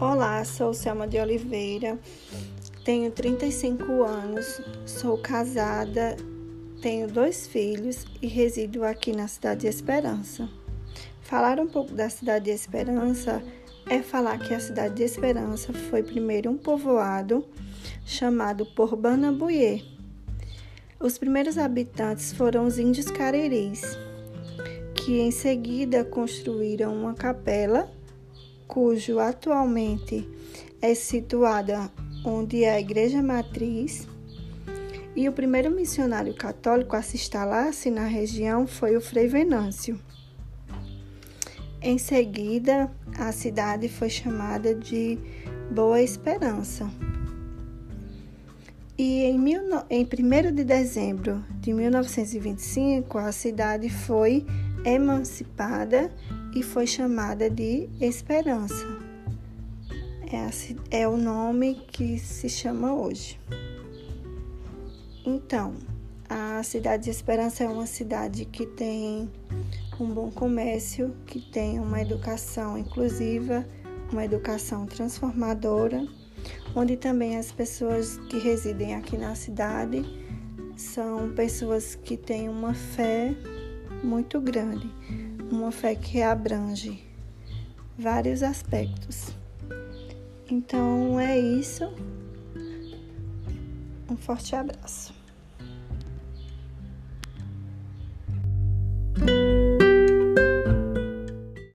Olá, sou Selma de Oliveira, tenho 35 anos, sou casada, tenho dois filhos e resido aqui na cidade de Esperança. Falar um pouco da cidade de Esperança é falar que a cidade de Esperança foi primeiro um povoado chamado por Banambuie. Os primeiros habitantes foram os índios careris, que em seguida construíram uma capela cujo atualmente é situada onde é a igreja matriz. E o primeiro missionário católico a se instalar-se na região foi o Frei Venâncio. Em seguida, a cidade foi chamada de Boa Esperança. E em, mil, em 1 de dezembro de 1925, a cidade foi emancipada e foi chamada de Esperança. É, é o nome que se chama hoje. Então, a cidade de Esperança é uma cidade que tem um bom comércio, que tem uma educação inclusiva, uma educação transformadora, onde também as pessoas que residem aqui na cidade são pessoas que têm uma fé muito grande, uma fé que abrange vários aspectos. Então é isso. Um forte abraço.